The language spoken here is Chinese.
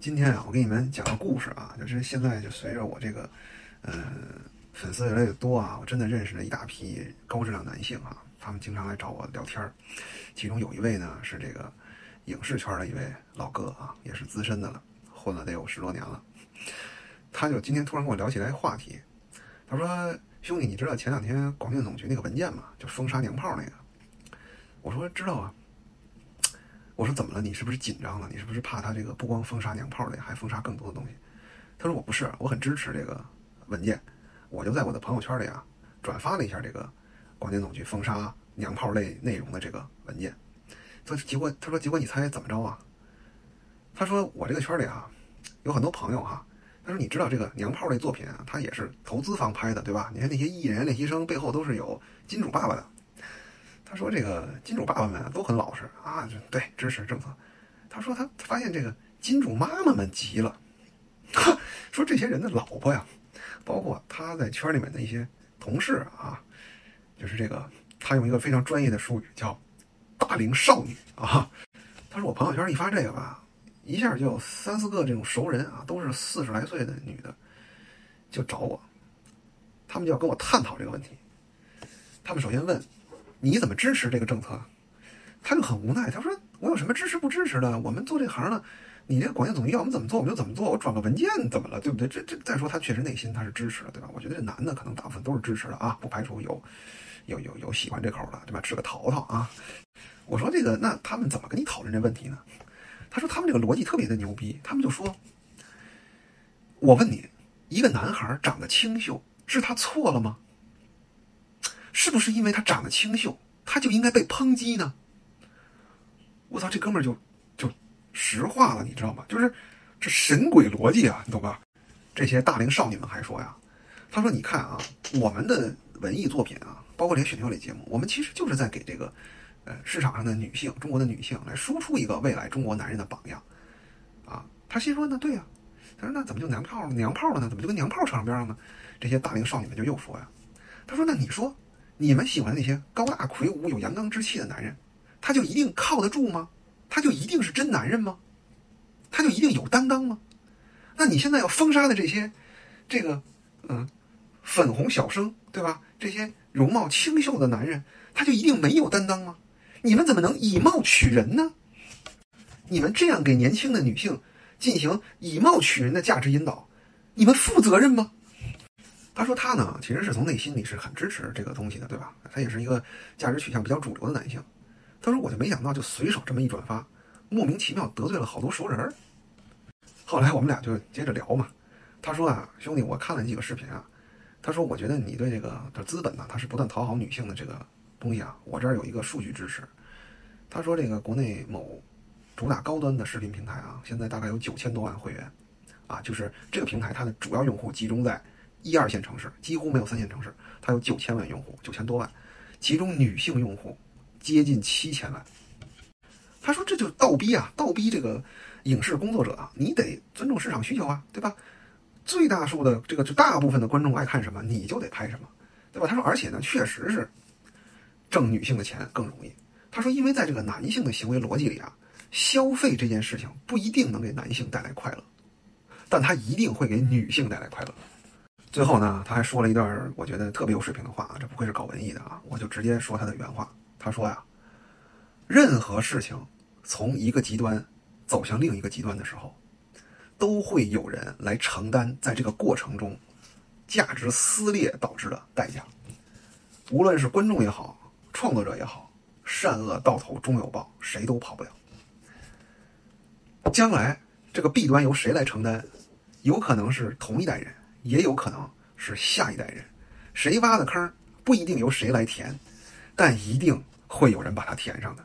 今天啊，我给你们讲个故事啊，就是现在就随着我这个，呃，粉丝越来越多啊，我真的认识了一大批高质量男性啊，他们经常来找我聊天儿。其中有一位呢是这个影视圈的一位老哥啊，也是资深的了，混了得有十多年了。他就今天突然跟我聊起来话题，他说：“兄弟，你知道前两天广电总局那个文件吗？就封杀娘炮那个。”我说：“知道啊。”我说怎么了？你是不是紧张了？你是不是怕他这个不光封杀娘炮类，还封杀更多的东西？他说我不是，我很支持这个文件，我就在我的朋友圈里啊转发了一下这个广电总局封杀娘炮类内容的这个文件。他结果他说结果你猜怎么着啊？他说我这个圈里啊有很多朋友哈，他说你知道这个娘炮类作品啊，他也是投资方拍的对吧？你看那些艺人练习生背后都是有金主爸爸的。他说：“这个金主爸爸们都很老实啊，对支持政策。”他说：“他发现这个金主妈妈们急了，说这些人的老婆呀，包括他在圈里面的一些同事啊，就是这个他用一个非常专业的术语叫‘大龄少女’啊。他说我朋友圈一发这个吧，一下就有三四个这种熟人啊，都是四十来岁的女的，就找我，他们就要跟我探讨这个问题。他们首先问。”你怎么支持这个政策？他就很无奈，他说：“我有什么支持不支持的？我们做这行的，你这广电总局要我们怎么做我们就怎么做。我转个文件怎么了？对不对？这这再说他确实内心他是支持的，对吧？我觉得这男的可能大部分都是支持的啊，不排除有有有有喜欢这口的，对吧？吃个桃桃啊。我说这个，那他们怎么跟你讨论这问题呢？他说他们这个逻辑特别的牛逼，他们就说：我问你，一个男孩长得清秀，是他错了吗？”是不是因为他长得清秀，他就应该被抨击呢？我操，这哥们儿就就实话了，你知道吗？就是这神鬼逻辑啊，你懂吧？这些大龄少女们还说呀，他说：“你看啊，我们的文艺作品啊，包括这些选秀类节目，我们其实就是在给这个呃市场上的女性，中国的女性来输出一个未来中国男人的榜样啊。”他心说：“那对呀。”他说：“那怎么就娘炮了？娘炮了呢？怎么就跟娘炮扯上边了呢？”这些大龄少女们就又说呀：“他说：那你说。”你们喜欢那些高大魁梧、有阳刚之气的男人，他就一定靠得住吗？他就一定是真男人吗？他就一定有担当吗？那你现在要封杀的这些，这个，嗯，粉红小生，对吧？这些容貌清秀的男人，他就一定没有担当吗？你们怎么能以貌取人呢？你们这样给年轻的女性进行以貌取人的价值引导，你们负责任吗？他说他呢，其实是从内心里是很支持这个东西的，对吧？他也是一个价值取向比较主流的男性。他说我就没想到，就随手这么一转发，莫名其妙得罪了好多熟人。后来我们俩就接着聊嘛。他说啊，兄弟，我看了几个视频啊。他说我觉得你对这个的资本呢，他是不断讨好女性的这个东西啊。我这儿有一个数据支持。他说这个国内某主打高端的视频平台啊，现在大概有九千多万会员啊，就是这个平台它的主要用户集中在。一二线城市几乎没有三线城市，它有九千万用户，九千多万，其中女性用户接近七千万。他说这就倒逼啊，倒逼这个影视工作者啊，你得尊重市场需求啊，对吧？最大数的这个就大部分的观众爱看什么，你就得拍什么，对吧？他说，而且呢，确实是挣女性的钱更容易。他说，因为在这个男性的行为逻辑里啊，消费这件事情不一定能给男性带来快乐，但他一定会给女性带来快乐。最后呢，他还说了一段我觉得特别有水平的话啊，这不愧是搞文艺的啊，我就直接说他的原话。他说呀，任何事情从一个极端走向另一个极端的时候，都会有人来承担在这个过程中价值撕裂导致的代价。无论是观众也好，创作者也好，善恶到头终有报，谁都跑不了。将来这个弊端由谁来承担，有可能是同一代人。也有可能是下一代人，谁挖的坑不一定由谁来填，但一定会有人把它填上的。